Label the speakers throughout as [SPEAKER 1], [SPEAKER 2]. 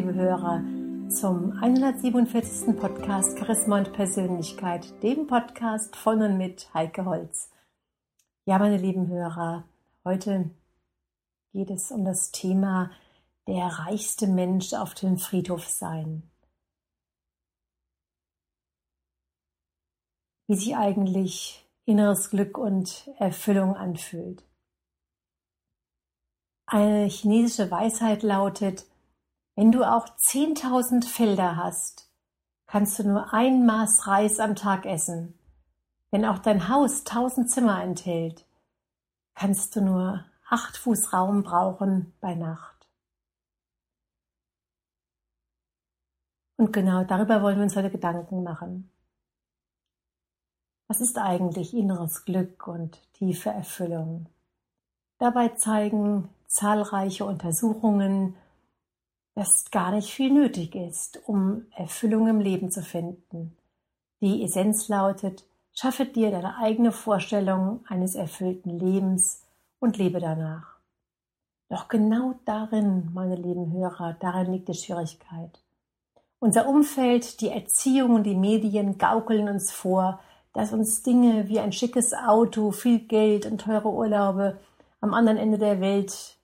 [SPEAKER 1] Liebe Hörer, zum 147. Podcast Charisma und Persönlichkeit, dem Podcast von und mit Heike Holz. Ja, meine lieben Hörer, heute geht es um das Thema der reichste Mensch auf dem Friedhof sein. Wie sich eigentlich inneres Glück und Erfüllung anfühlt. Eine chinesische Weisheit lautet, wenn du auch 10.000 Felder hast, kannst du nur ein Maß Reis am Tag essen. Wenn auch dein Haus tausend Zimmer enthält, kannst du nur acht Fuß Raum brauchen bei Nacht. Und genau darüber wollen wir uns heute Gedanken machen. Was ist eigentlich inneres Glück und tiefe Erfüllung? Dabei zeigen zahlreiche Untersuchungen, dass gar nicht viel nötig ist, um Erfüllung im Leben zu finden. Die Essenz lautet, schaffe dir deine eigene Vorstellung eines erfüllten Lebens und lebe danach. Doch genau darin, meine lieben Hörer, darin liegt die Schwierigkeit. Unser Umfeld, die Erziehung und die Medien gaukeln uns vor, dass uns Dinge wie ein schickes Auto, viel Geld und teure Urlaube am anderen Ende der Welt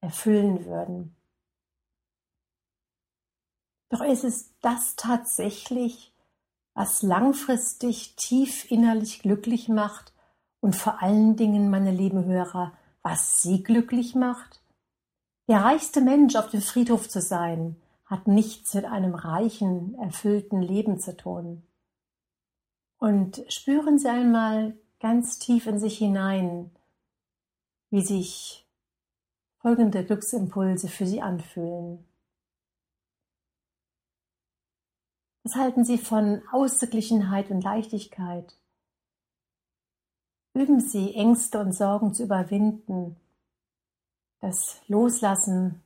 [SPEAKER 1] erfüllen würden. Doch ist es das tatsächlich, was langfristig tief innerlich glücklich macht und vor allen Dingen, meine lieben Hörer, was Sie glücklich macht? Der reichste Mensch auf dem Friedhof zu sein, hat nichts mit einem reichen, erfüllten Leben zu tun. Und spüren Sie einmal ganz tief in sich hinein, wie sich folgende Glücksimpulse für Sie anfühlen. Was halten Sie von Ausgeglichenheit und Leichtigkeit? Üben Sie, Ängste und Sorgen zu überwinden, das Loslassen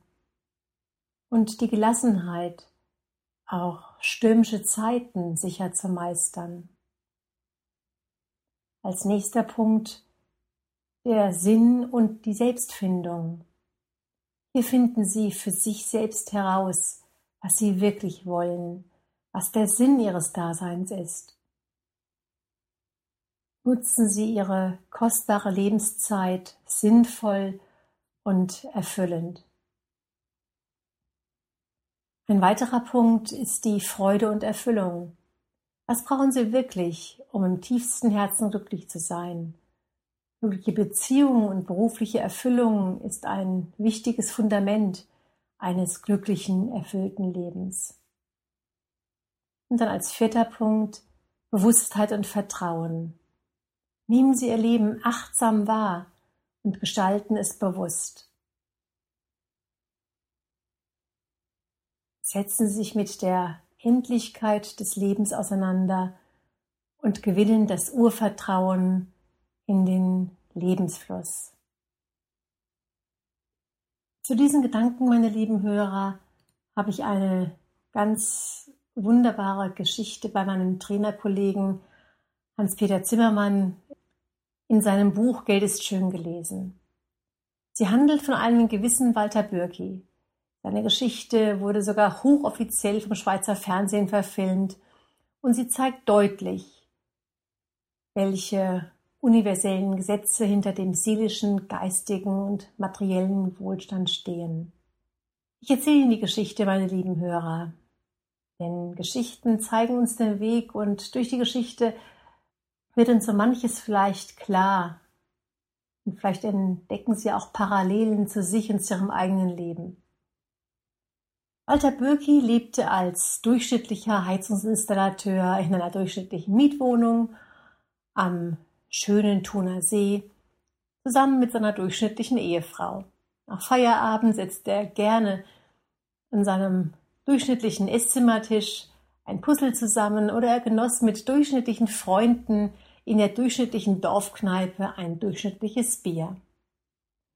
[SPEAKER 1] und die Gelassenheit, auch stürmische Zeiten sicher zu meistern. Als nächster Punkt der Sinn und die Selbstfindung. Hier finden Sie für sich selbst heraus, was Sie wirklich wollen, was der Sinn Ihres Daseins ist. Nutzen Sie Ihre kostbare Lebenszeit sinnvoll und erfüllend. Ein weiterer Punkt ist die Freude und Erfüllung. Was brauchen Sie wirklich, um im tiefsten Herzen glücklich zu sein? Glückliche Beziehungen und berufliche Erfüllung ist ein wichtiges Fundament eines glücklichen, erfüllten Lebens. Und dann als vierter Punkt Bewusstheit und Vertrauen. Nehmen Sie Ihr Leben achtsam wahr und gestalten es bewusst. Setzen Sie sich mit der Endlichkeit des Lebens auseinander und gewinnen das Urvertrauen in den Lebensfluss. Zu diesen Gedanken, meine lieben Hörer, habe ich eine ganz wunderbare Geschichte bei meinem Trainerkollegen Hans-Peter Zimmermann in seinem Buch Geld ist schön gelesen. Sie handelt von einem gewissen Walter Bürki. Seine Geschichte wurde sogar hochoffiziell vom Schweizer Fernsehen verfilmt und sie zeigt deutlich, welche universellen Gesetze hinter dem seelischen, geistigen und materiellen Wohlstand stehen. Ich erzähle Ihnen die Geschichte, meine lieben Hörer. Denn Geschichten zeigen uns den Weg und durch die Geschichte wird uns so manches vielleicht klar. Und vielleicht entdecken Sie auch Parallelen zu sich und zu Ihrem eigenen Leben. Walter Bürki lebte als durchschnittlicher Heizungsinstallateur in einer durchschnittlichen Mietwohnung am schönen Thuner See, zusammen mit seiner durchschnittlichen Ehefrau. Nach Feierabend setzte er gerne an seinem durchschnittlichen Esszimmertisch ein Puzzle zusammen oder er genoss mit durchschnittlichen Freunden in der durchschnittlichen Dorfkneipe ein durchschnittliches Bier.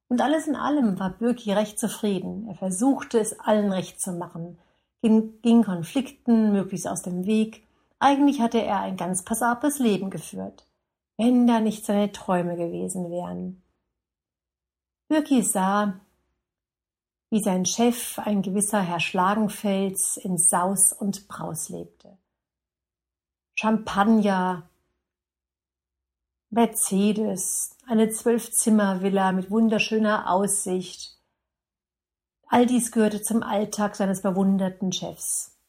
[SPEAKER 1] Und alles in allem war Birki recht zufrieden. Er versuchte es allen recht zu machen, ging, Konflikten möglichst aus dem Weg. Eigentlich hatte er ein ganz passables Leben geführt wenn da nicht seine Träume gewesen wären. Birki sah, wie sein Chef, ein gewisser Herr Schlagenfels, in Saus und Braus lebte. Champagner, Mercedes, eine Zwölfzimmervilla mit wunderschöner Aussicht. All dies gehörte zum Alltag seines bewunderten Chefs.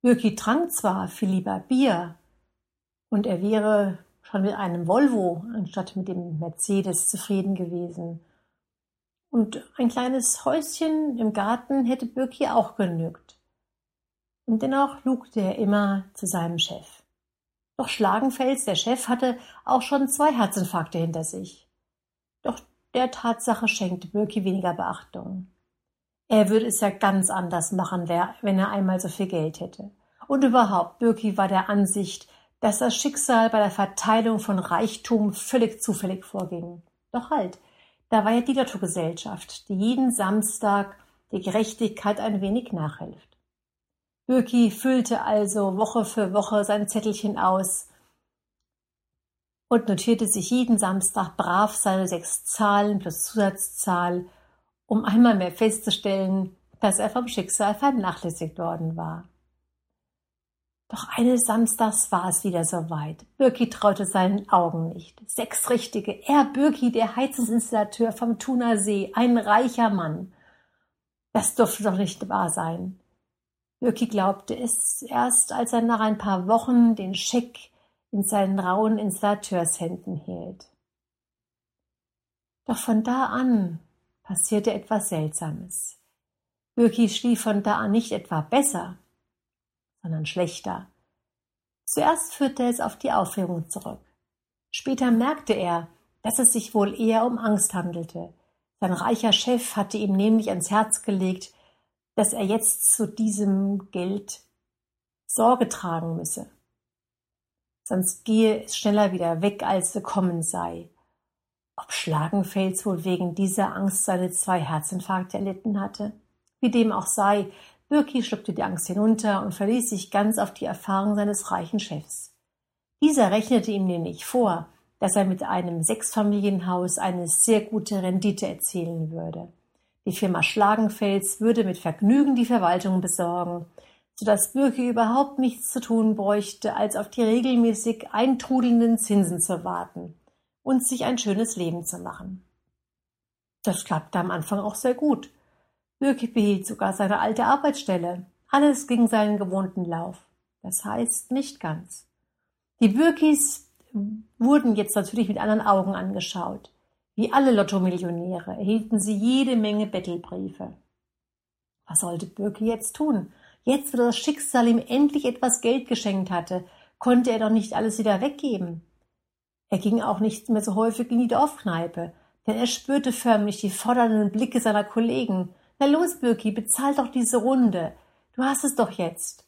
[SPEAKER 1] Birki trank zwar viel lieber Bier, und er wäre schon mit einem Volvo anstatt mit dem Mercedes zufrieden gewesen. Und ein kleines Häuschen im Garten hätte Birki auch genügt. Und dennoch lugte er immer zu seinem Chef. Doch Schlagenfels, der Chef, hatte auch schon zwei Herzinfarkte hinter sich. Doch der Tatsache schenkte Birki weniger Beachtung. Er würde es ja ganz anders machen, wenn er einmal so viel Geld hätte. Und überhaupt, Birki war der Ansicht, dass das Schicksal bei der Verteilung von Reichtum völlig zufällig vorging. Doch halt, da war ja die Lottogesellschaft, die jeden Samstag die Gerechtigkeit ein wenig nachhilft. Birki füllte also Woche für Woche sein Zettelchen aus und notierte sich jeden Samstag brav seine sechs Zahlen plus Zusatzzahl, um einmal mehr festzustellen, dass er vom Schicksal vernachlässigt worden war. Doch eines Samstags war es wieder soweit. Birki traute seinen Augen nicht. Sechs richtige. Er, Birki, der Heizungsinstallateur vom Thuner See, ein reicher Mann. Das durfte doch nicht wahr sein. Birki glaubte es erst, als er nach ein paar Wochen den Scheck in seinen rauen Installateurshänden hielt. Doch von da an passierte etwas Seltsames. Birki schlief von da an nicht etwa besser, sondern schlechter. Zuerst führte es auf die Aufregung zurück. Später merkte er, dass es sich wohl eher um Angst handelte. Sein reicher Chef hatte ihm nämlich ans Herz gelegt, dass er jetzt zu diesem Geld Sorge tragen müsse. Sonst gehe es schneller wieder weg, als gekommen sei. Ob Schlagenfels wohl wegen dieser Angst seine zwei Herzinfarkte erlitten hatte? Wie dem auch sei, Birki schluckte die Angst hinunter und verließ sich ganz auf die Erfahrung seines reichen Chefs. Dieser rechnete ihm nämlich vor, dass er mit einem Sechsfamilienhaus eine sehr gute Rendite erzielen würde. Die Firma Schlagenfels würde mit Vergnügen die Verwaltung besorgen, so dass Birki überhaupt nichts zu tun bräuchte, als auf die regelmäßig eintrudelnden Zinsen zu warten und sich ein schönes Leben zu machen. Das klappte am Anfang auch sehr gut. Birki behielt sogar seine alte Arbeitsstelle. Alles ging seinen gewohnten Lauf. Das heißt nicht ganz. Die Birkis wurden jetzt natürlich mit anderen Augen angeschaut. Wie alle Lottomillionäre erhielten sie jede Menge Bettelbriefe. Was sollte Birki jetzt tun? Jetzt, wo das Schicksal ihm endlich etwas Geld geschenkt hatte, konnte er doch nicht alles wieder weggeben. Er ging auch nicht mehr so häufig in die Dorfkneipe, denn er spürte förmlich die fordernden Blicke seiner Kollegen, na los, Birki, bezahl doch diese Runde. Du hast es doch jetzt.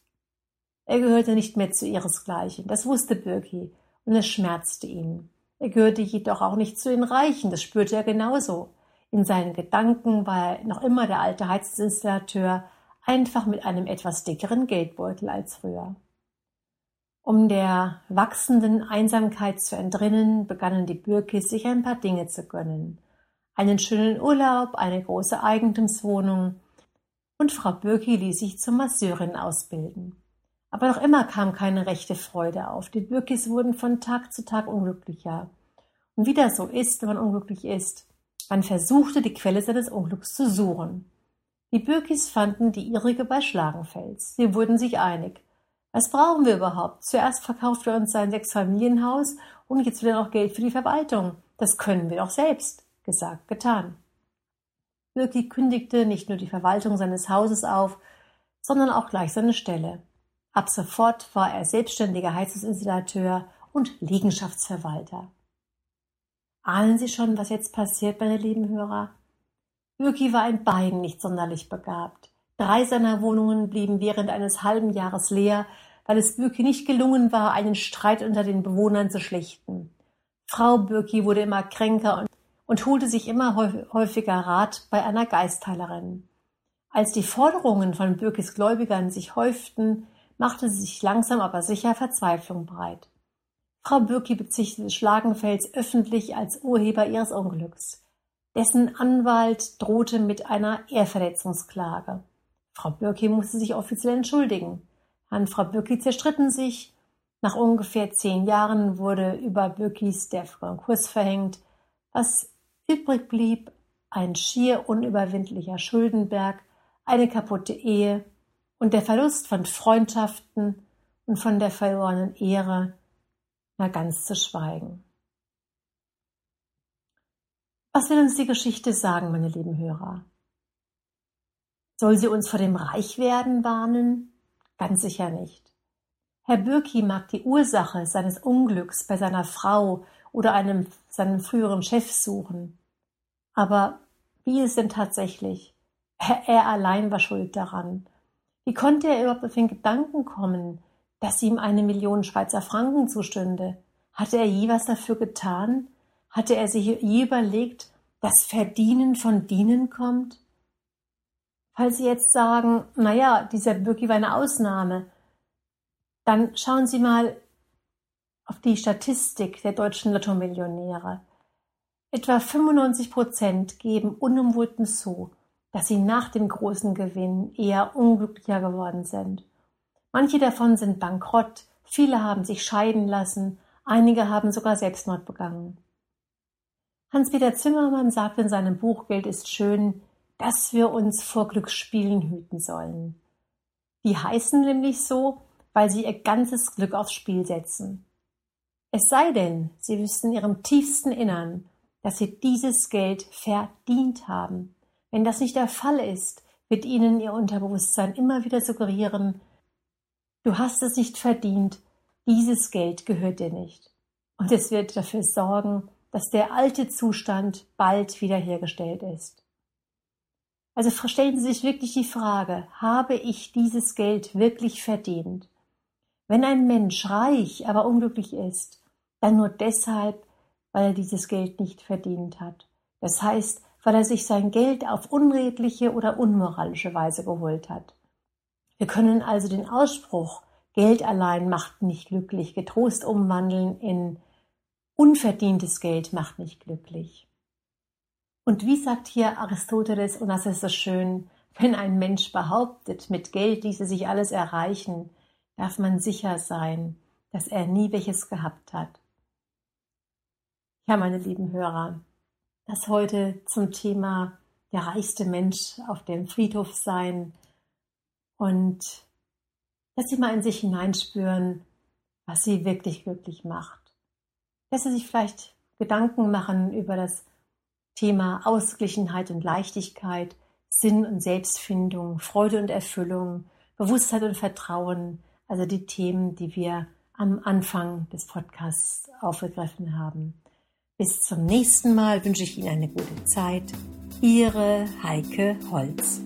[SPEAKER 1] Er gehörte nicht mehr zu ihresgleichen, das wusste Birki, und es schmerzte ihn. Er gehörte jedoch auch nicht zu den Reichen, das spürte er genauso. In seinen Gedanken war er noch immer der alte Heizungsinstallateur, einfach mit einem etwas dickeren Geldbeutel als früher. Um der wachsenden Einsamkeit zu entrinnen, begannen die Birkis sich ein paar Dinge zu gönnen einen schönen Urlaub, eine große Eigentumswohnung, und Frau Birki ließ sich zur Masseurin ausbilden. Aber noch immer kam keine rechte Freude auf. Die Birkis wurden von Tag zu Tag unglücklicher. Und wie das so ist, wenn man unglücklich ist, man versuchte, die Quelle seines Unglücks zu suchen. Die Birkis fanden die ihrige bei Schlagenfels. Sie wurden sich einig. Was brauchen wir überhaupt? Zuerst verkauft er uns sein Sechsfamilienhaus und jetzt will er noch Geld für die Verwaltung. Das können wir doch selbst. Gesagt, getan. Birki kündigte nicht nur die Verwaltung seines Hauses auf, sondern auch gleich seine Stelle. Ab sofort war er selbstständiger Heizungsinstallateur und Liegenschaftsverwalter. Ahnen Sie schon, was jetzt passiert, meine lieben Hörer? Birki war in beiden nicht sonderlich begabt. Drei seiner Wohnungen blieben während eines halben Jahres leer, weil es Birki nicht gelungen war, einen Streit unter den Bewohnern zu schlichten. Frau Birki wurde immer kränker und und holte sich immer häufiger Rat bei einer Geistheilerin. Als die Forderungen von Birkis Gläubigern sich häuften, machte sie sich langsam aber sicher Verzweiflung breit. Frau Birki bezichtigte Schlagenfels öffentlich als Urheber ihres Unglücks. Dessen Anwalt drohte mit einer Ehrverletzungsklage. Frau Birki musste sich offiziell entschuldigen. Herrn Frau Birki zerstritten sich. Nach ungefähr zehn Jahren wurde über Birkis der Konkurs verhängt. Was übrig blieb, ein schier unüberwindlicher Schuldenberg, eine kaputte Ehe und der Verlust von Freundschaften und von der verlorenen Ehre, na ganz zu schweigen. Was will uns die Geschichte sagen, meine lieben Hörer? Soll sie uns vor dem Reichwerden warnen? Ganz sicher nicht. Herr Bürki mag die Ursache seines Unglücks bei seiner Frau oder einem seinem früheren Chef suchen. Aber wie ist denn tatsächlich? Er, er allein war schuld daran. Wie konnte er überhaupt auf den Gedanken kommen, dass ihm eine Million Schweizer Franken zustünde? Hatte er je was dafür getan? Hatte er sich je überlegt, dass Verdienen von Dienen kommt? Falls Sie jetzt sagen, na ja, dieser Bürki war eine Ausnahme, dann schauen Sie mal auf die Statistik der deutschen Lottomillionäre. Etwa 95 Prozent geben unumwunden zu, dass sie nach dem großen Gewinn eher unglücklicher geworden sind. Manche davon sind bankrott, viele haben sich scheiden lassen, einige haben sogar Selbstmord begangen. Hans-Peter Zimmermann sagt in seinem Buch Geld ist schön, dass wir uns vor Glücksspielen hüten sollen. Die heißen nämlich so, weil sie ihr ganzes Glück aufs Spiel setzen. Es sei denn, sie wüssten in ihrem tiefsten Innern, dass sie dieses Geld verdient haben. Wenn das nicht der Fall ist, wird ihnen ihr Unterbewusstsein immer wieder suggerieren, du hast es nicht verdient, dieses Geld gehört dir nicht. Und es wird dafür sorgen, dass der alte Zustand bald wiederhergestellt ist. Also stellen Sie sich wirklich die Frage, habe ich dieses Geld wirklich verdient? Wenn ein Mensch reich, aber unglücklich ist, dann nur deshalb, weil er dieses Geld nicht verdient hat. Das heißt, weil er sich sein Geld auf unredliche oder unmoralische Weise geholt hat. Wir können also den Ausspruch Geld allein macht nicht glücklich getrost umwandeln in unverdientes Geld macht nicht glücklich. Und wie sagt hier Aristoteles, und das ist so schön, wenn ein Mensch behauptet, mit Geld ließe sich alles erreichen, darf man sicher sein, dass er nie welches gehabt hat. Ja, meine lieben Hörer, das heute zum Thema der reichste Mensch auf dem Friedhof sein und dass Sie mal in sich hineinspüren, was Sie wirklich glücklich macht. Dass Sie sich vielleicht Gedanken machen über das Thema Ausgeglichenheit und Leichtigkeit, Sinn und Selbstfindung, Freude und Erfüllung, Bewusstheit und Vertrauen, also die Themen, die wir am Anfang des Podcasts aufgegriffen haben. Bis zum nächsten Mal wünsche ich Ihnen eine gute Zeit. Ihre Heike Holz.